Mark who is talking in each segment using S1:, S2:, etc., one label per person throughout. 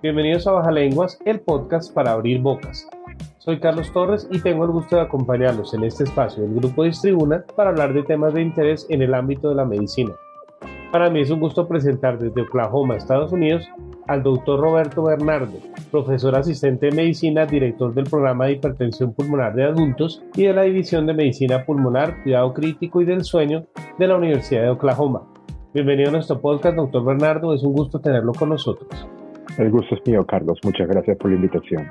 S1: Bienvenidos a Baja Lenguas, el podcast para abrir bocas. Soy Carlos Torres y tengo el gusto de acompañarlos en este espacio del Grupo Distribuna para hablar de temas de interés en el ámbito de la medicina. Para mí es un gusto presentar desde Oklahoma, Estados Unidos, al doctor Roberto Bernardo, profesor asistente de medicina, director del programa de hipertensión pulmonar de adultos y de la División de Medicina Pulmonar, Cuidado Crítico y del Sueño de la Universidad de Oklahoma. Bienvenido a nuestro podcast, doctor Bernardo. Es un gusto tenerlo con nosotros.
S2: El gusto es mío, Carlos. Muchas gracias por la invitación.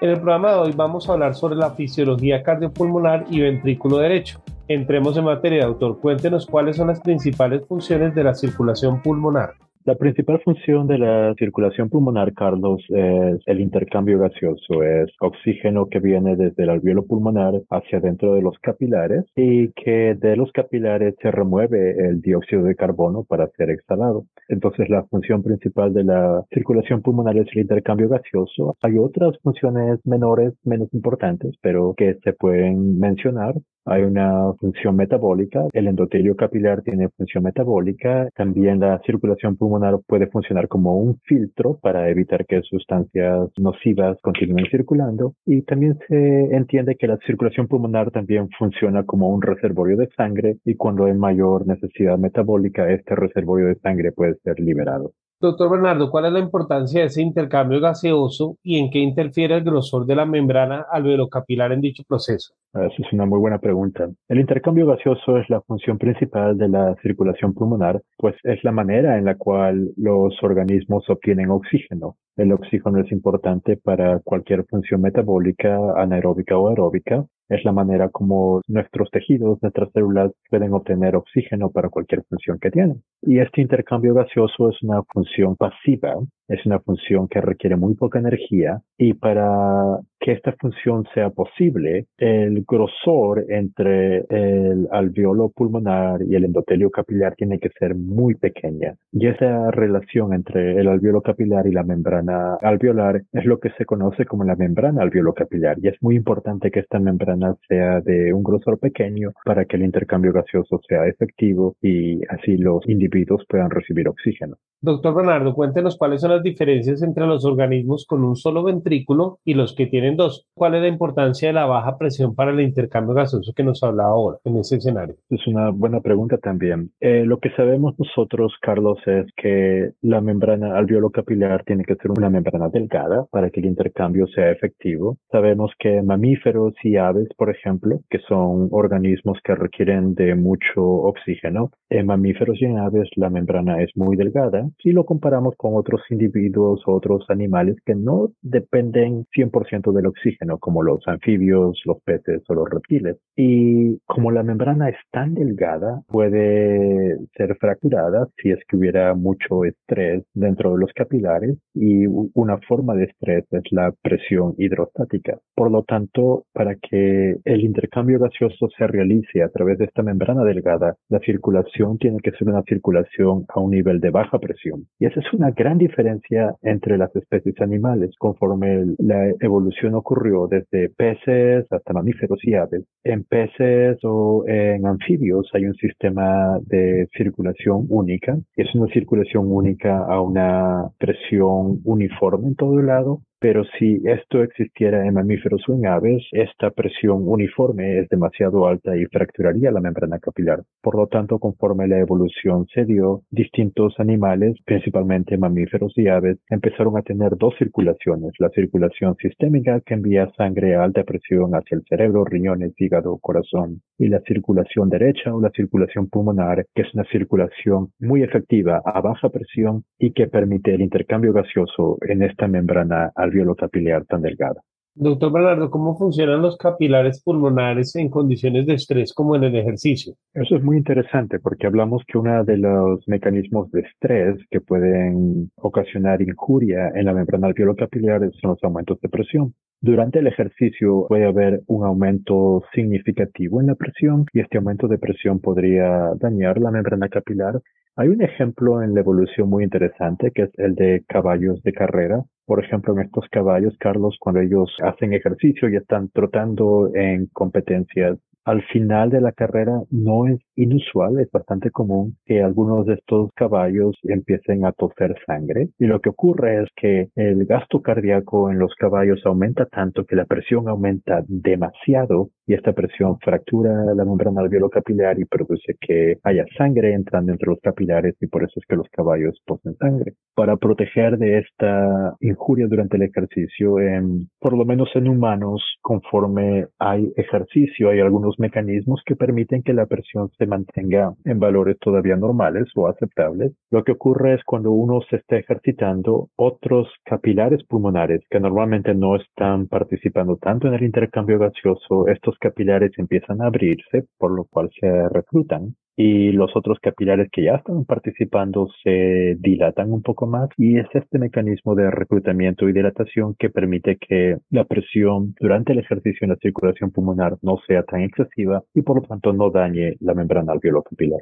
S1: En el programa de hoy vamos a hablar sobre la fisiología cardiopulmonar y ventrículo derecho. Entremos en materia, doctor. Cuéntenos cuáles son las principales funciones de la circulación pulmonar.
S2: La principal función de la circulación pulmonar, Carlos, es el intercambio gaseoso. Es oxígeno que viene desde el alveolo pulmonar hacia dentro de los capilares y que de los capilares se remueve el dióxido de carbono para ser exhalado. Entonces, la función principal de la circulación pulmonar es el intercambio gaseoso. Hay otras funciones menores, menos importantes, pero que se pueden mencionar. Hay una función metabólica. El endotelio capilar tiene función metabólica. También la circulación pulmonar puede funcionar como un filtro para evitar que sustancias nocivas continúen circulando. Y también se entiende que la circulación pulmonar también funciona como un reservorio de sangre y cuando hay mayor necesidad metabólica, este reservorio de sangre puede ser liberado.
S1: Doctor Bernardo, ¿cuál es la importancia de ese intercambio gaseoso y en qué interfiere el grosor de la membrana alveolocapilar en dicho proceso?
S2: Esa es una muy buena pregunta. El intercambio gaseoso es la función principal de la circulación pulmonar, pues es la manera en la cual los organismos obtienen oxígeno. El oxígeno es importante para cualquier función metabólica, anaeróbica o aeróbica, es la manera como nuestros tejidos, nuestras células pueden obtener oxígeno para cualquier función que tienen. Y este intercambio gaseoso es una función pasiva, es una función que requiere muy poca energía y para que esta función sea posible, el grosor entre el alveolo pulmonar y el endotelio capilar tiene que ser muy pequeña. Y esa relación entre el alveolo capilar y la membrana alveolar es lo que se conoce como la membrana alveolo capilar. Y es muy importante que esta membrana sea de un grosor pequeño para que el intercambio gaseoso sea efectivo y así los individuos puedan recibir oxígeno.
S1: Doctor Bernardo, cuéntenos cuáles son las diferencias entre los organismos con un solo ventrículo y los que tienen dos. ¿Cuál es la importancia de la baja presión para el intercambio gaseoso que nos hablaba ahora en ese escenario?
S2: Es una buena pregunta también. Eh, lo que sabemos nosotros, Carlos, es que la membrana alveolo capilar tiene que ser una membrana delgada para que el intercambio sea efectivo. Sabemos que mamíferos y aves, por ejemplo, que son organismos que requieren de mucho oxígeno, en mamíferos y en aves la membrana es muy delgada si lo comparamos con otros individuos o otros animales que no dependen 100% del oxígeno, como los anfibios, los peces o los reptiles. Y como la membrana es tan delgada, puede ser fracturada si es que hubiera mucho estrés dentro de los capilares y una forma de estrés es la presión hidrostática. Por lo tanto, para que el intercambio gaseoso se realice a través de esta membrana delgada, la circulación tiene que ser una circulación a un nivel de baja presión y esa es una gran diferencia entre las especies animales conforme la evolución ocurrió desde peces hasta mamíferos y aves. En peces o en anfibios hay un sistema de circulación única. Es una circulación única a una presión uniforme en todo el lado pero si esto existiera en mamíferos o en aves, esta presión uniforme es demasiado alta y fracturaría la membrana capilar. Por lo tanto, conforme la evolución se dio, distintos animales, principalmente mamíferos y aves, empezaron a tener dos circulaciones. La circulación sistémica que envía sangre a alta presión hacia el cerebro, riñones, hígado, corazón. Y la circulación derecha o la circulación pulmonar, que es una circulación muy efectiva a baja presión y que permite el intercambio gaseoso en esta membrana alveolo capilar tan delgada.
S1: Doctor Bernardo, ¿cómo funcionan los capilares pulmonares en condiciones de estrés como en el ejercicio?
S2: Eso es muy interesante porque hablamos que uno de los mecanismos de estrés que pueden ocasionar injuria en la membrana alveolo-capilar son los aumentos de presión. Durante el ejercicio puede haber un aumento significativo en la presión y este aumento de presión podría dañar la membrana capilar. Hay un ejemplo en la evolución muy interesante que es el de caballos de carrera. Por ejemplo, en estos caballos, Carlos, cuando ellos hacen ejercicio y están trotando en competencias al final de la carrera no es inusual, es bastante común que algunos de estos caballos empiecen a toser sangre. Y lo que ocurre es que el gasto cardíaco en los caballos aumenta tanto que la presión aumenta demasiado y esta presión fractura la membrana alveolo-capilar y produce que haya sangre entrando entre los capilares y por eso es que los caballos tosen sangre. Para proteger de esta injuria durante el ejercicio, en, por lo menos en humanos, conforme hay ejercicio, hay algunos mecanismos que permiten que la presión se mantenga en valores todavía normales o aceptables. Lo que ocurre es cuando uno se está ejercitando, otros capilares pulmonares que normalmente no están participando tanto en el intercambio gaseoso, estos capilares empiezan a abrirse, por lo cual se reclutan y los otros capilares que ya están participando se dilatan un poco más y es este mecanismo de reclutamiento y dilatación que permite que la presión durante el ejercicio en la circulación pulmonar no sea tan excesiva y por lo tanto no dañe la membrana alveolo-capilar.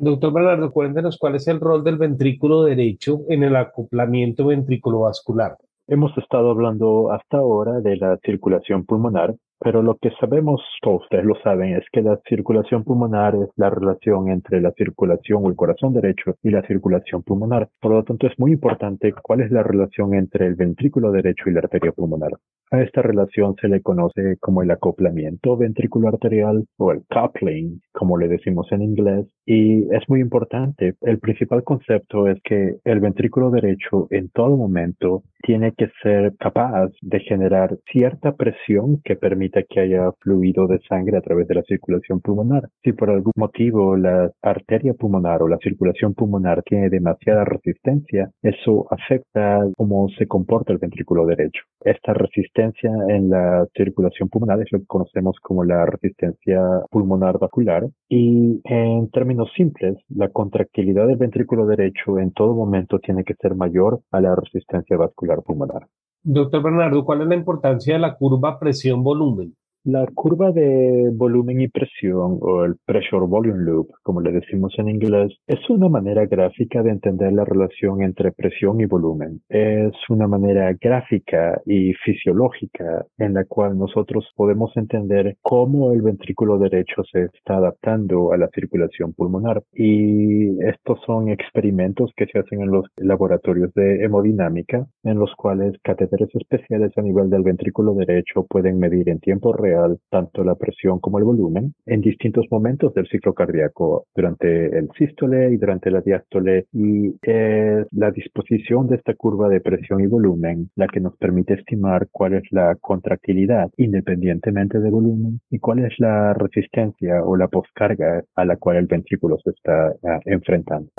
S1: Doctor Bernardo, cuéntenos cuál es el rol del ventrículo derecho en el acoplamiento ventrículo vascular.
S2: Hemos estado hablando hasta ahora de la circulación pulmonar, pero lo que sabemos, todos ustedes lo saben, es que la circulación pulmonar es la relación entre la circulación o el corazón derecho y la circulación pulmonar. Por lo tanto, es muy importante cuál es la relación entre el ventrículo derecho y la arteria pulmonar. A esta relación se le conoce como el acoplamiento ventricular arterial o el coupling, como le decimos en inglés, y es muy importante. El principal concepto es que el ventrículo derecho en todo momento tiene que ser capaz de generar cierta presión que permita que haya fluido de sangre a través de la circulación pulmonar. Si por algún motivo la arteria pulmonar o la circulación pulmonar tiene demasiada resistencia, eso afecta cómo se comporta el ventrículo derecho. Esta resistencia en la circulación pulmonar es lo que conocemos como la resistencia pulmonar vascular y en términos simples, la contractilidad del ventrículo derecho en todo momento tiene que ser mayor a la resistencia vascular pulmonar.
S1: Doctor Bernardo, ¿cuál es la importancia de la curva presión-volumen?
S2: La curva de volumen y presión o el pressure volume loop, como le decimos en inglés, es una manera gráfica de entender la relación entre presión y volumen. Es una manera gráfica y fisiológica en la cual nosotros podemos entender cómo el ventrículo derecho se está adaptando a la circulación pulmonar. Y estos son experimentos que se hacen en los laboratorios de hemodinámica, en los cuales catéteres especiales a nivel del ventrículo derecho pueden medir en tiempo real tanto la presión como el volumen en distintos momentos del ciclo cardíaco, durante el sístole y durante la diástole. Y es la disposición de esta curva de presión y volumen la que nos permite estimar cuál es la contractilidad independientemente de volumen y cuál es la resistencia o la poscarga a la cual el ventrículo se está ah, enfrentando.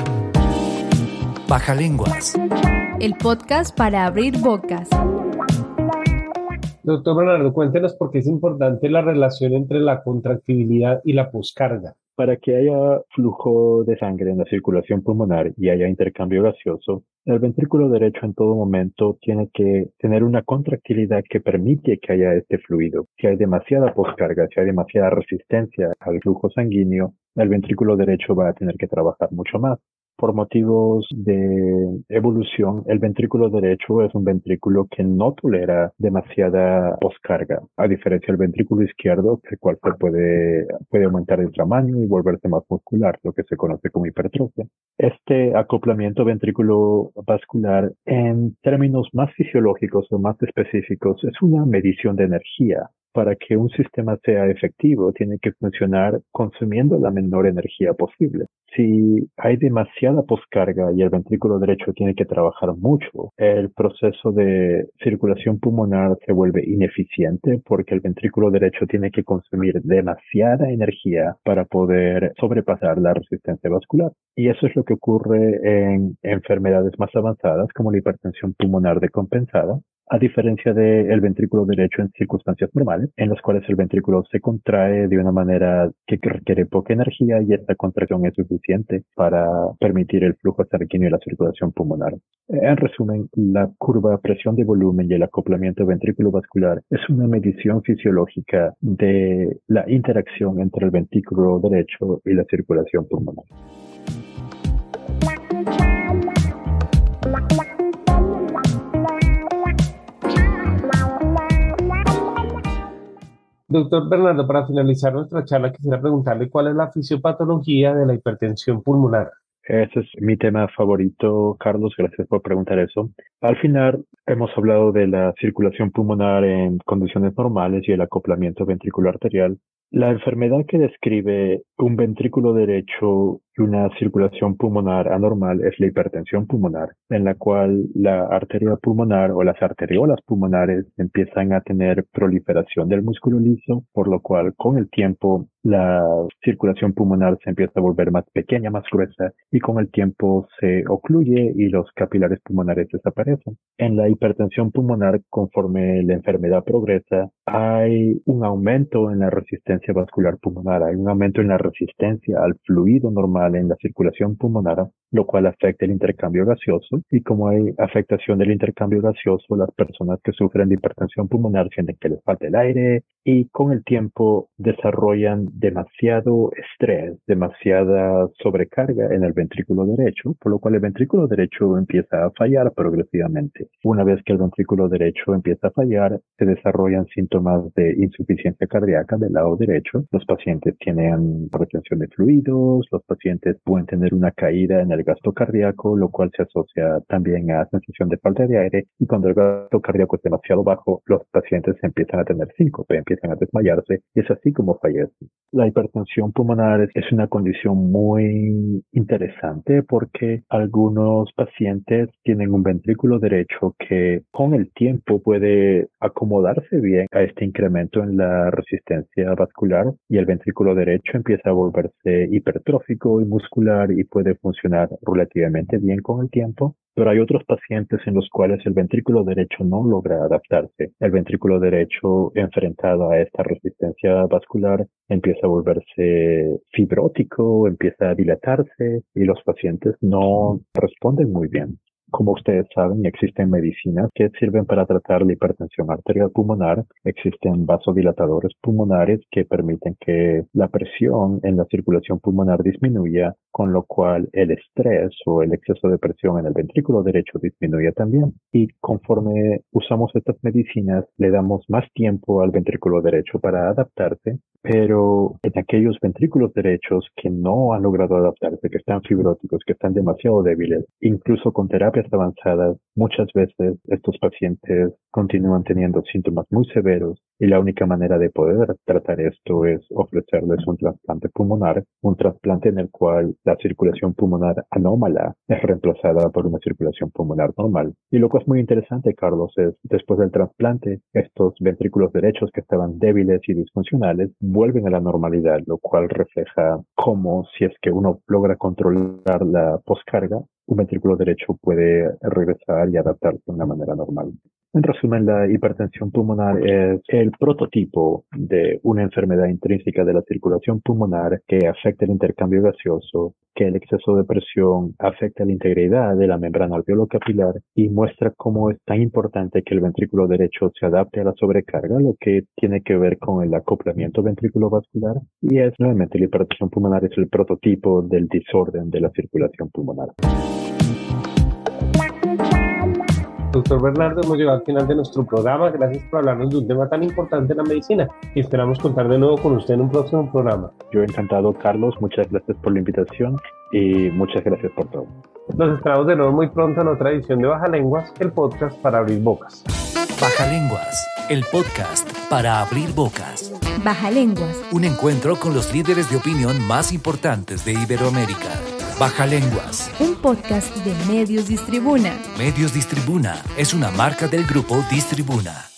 S3: Baja lenguas.
S4: El podcast para abrir bocas.
S1: Doctor Bernardo, cuéntenos por qué es importante la relación entre la contractibilidad y la poscarga.
S2: Para que haya flujo de sangre en la circulación pulmonar y haya intercambio gaseoso, el ventrículo derecho en todo momento tiene que tener una contractilidad que permite que haya este fluido. Si hay demasiada poscarga, si hay demasiada resistencia al flujo sanguíneo, el ventrículo derecho va a tener que trabajar mucho más por motivos de evolución, el ventrículo derecho es un ventrículo que no tolera demasiada poscarga, a diferencia del ventrículo izquierdo, el cual se puede, puede aumentar el tamaño y volverse más muscular, lo que se conoce como hipertrofia. Este acoplamiento ventrículo vascular, en términos más fisiológicos o más específicos, es una medición de energía para que un sistema sea efectivo, tiene que funcionar consumiendo la menor energía posible. Si hay demasiada poscarga y el ventrículo derecho tiene que trabajar mucho, el proceso de circulación pulmonar se vuelve ineficiente porque el ventrículo derecho tiene que consumir demasiada energía para poder sobrepasar la resistencia vascular. Y eso es lo que ocurre en enfermedades más avanzadas como la hipertensión pulmonar decompensada, a diferencia del ventrículo derecho en circunstancias normales, en las cuales el ventrículo se contrae de una manera que requiere poca energía y esta contracción es suficiente para permitir el flujo sanguíneo y la circulación pulmonar. En resumen, la curva presión de volumen y el acoplamiento ventrículo vascular es una medición fisiológica de la interacción entre el ventrículo derecho y la circulación pulmonar.
S1: Doctor Bernardo, para finalizar nuestra charla, quisiera preguntarle cuál es la fisiopatología de la hipertensión pulmonar.
S2: Ese es mi tema favorito, Carlos. Gracias por preguntar eso. Al final, hemos hablado de la circulación pulmonar en condiciones normales y el acoplamiento ventricular arterial. La enfermedad que describe un ventrículo derecho una circulación pulmonar anormal es la hipertensión pulmonar, en la cual la arteria pulmonar o las arteriolas pulmonares empiezan a tener proliferación del músculo liso, por lo cual con el tiempo la circulación pulmonar se empieza a volver más pequeña, más gruesa y con el tiempo se ocluye y los capilares pulmonares desaparecen. En la hipertensión pulmonar, conforme la enfermedad progresa, hay un aumento en la resistencia vascular pulmonar, hay un aumento en la resistencia al fluido normal en la circulación pulmonar, lo cual afecta el intercambio gaseoso y como hay afectación del intercambio gaseoso, las personas que sufren de hipertensión pulmonar sienten que les falta el aire y con el tiempo desarrollan demasiado estrés, demasiada sobrecarga en el ventrículo derecho, por lo cual el ventrículo derecho empieza a fallar progresivamente. Una vez que el ventrículo derecho empieza a fallar, se desarrollan síntomas de insuficiencia cardíaca del lado derecho. Los pacientes tienen retención de fluidos, los pacientes pueden tener una caída en el gasto cardíaco, lo cual se asocia también a sensación de falta de aire. Y cuando el gasto cardíaco es demasiado bajo, los pacientes empiezan a tener síncope, empiezan a desmayarse y es así como fallecen. La hipertensión pulmonar es una condición muy interesante porque algunos pacientes tienen un ventrículo derecho que con el tiempo puede acomodarse bien a este incremento en la resistencia vascular y el ventrículo derecho empieza a volverse hipertrófico y muscular y puede funcionar relativamente bien con el tiempo pero hay otros pacientes en los cuales el ventrículo derecho no logra adaptarse. El ventrículo derecho enfrentado a esta resistencia vascular empieza a volverse fibrótico, empieza a dilatarse y los pacientes no responden muy bien. Como ustedes saben, existen medicinas que sirven para tratar la hipertensión arterial pulmonar. Existen vasodilatadores pulmonares que permiten que la presión en la circulación pulmonar disminuya, con lo cual el estrés o el exceso de presión en el ventrículo derecho disminuye también. Y conforme usamos estas medicinas, le damos más tiempo al ventrículo derecho para adaptarse pero en aquellos ventrículos derechos que no han logrado adaptarse, que están fibróticos, que están demasiado débiles, incluso con terapias avanzadas, muchas veces estos pacientes continúan teniendo síntomas muy severos y la única manera de poder tratar esto es ofrecerles un trasplante pulmonar, un trasplante en el cual la circulación pulmonar anómala es reemplazada por una circulación pulmonar normal. Y lo que es muy interesante, Carlos, es después del trasplante, estos ventrículos derechos que estaban débiles y disfuncionales vuelven a la normalidad, lo cual refleja cómo si es que uno logra controlar la poscarga, un ventrículo derecho puede regresar y adaptarse de una manera normal. En resumen, la hipertensión pulmonar es el prototipo de una enfermedad intrínseca de la circulación pulmonar que afecta el intercambio gaseoso, que el exceso de presión afecta la integridad de la membrana alveolo-capilar y muestra cómo es tan importante que el ventrículo derecho se adapte a la sobrecarga, lo que tiene que ver con el acoplamiento ventrículo-vascular. Y es nuevamente la hipertensión pulmonar es el prototipo del desorden de la circulación pulmonar.
S1: Doctor Bernardo, hemos llegado al final de nuestro programa. Gracias por hablarnos de un tema tan importante en la medicina y esperamos contar de nuevo con usted en un próximo programa.
S2: Yo encantado, Carlos. Muchas gracias por la invitación y muchas gracias por todo.
S1: Nos esperamos de nuevo muy pronto en otra edición de Baja Lenguas, el podcast para abrir bocas.
S3: Baja Lenguas el podcast para abrir bocas.
S4: Baja Lenguas.
S3: Un encuentro con los líderes de opinión más importantes de Iberoamérica. Baja Lenguas.
S4: Un podcast de Medios Distribuna.
S3: Medios Distribuna es una marca del grupo Distribuna.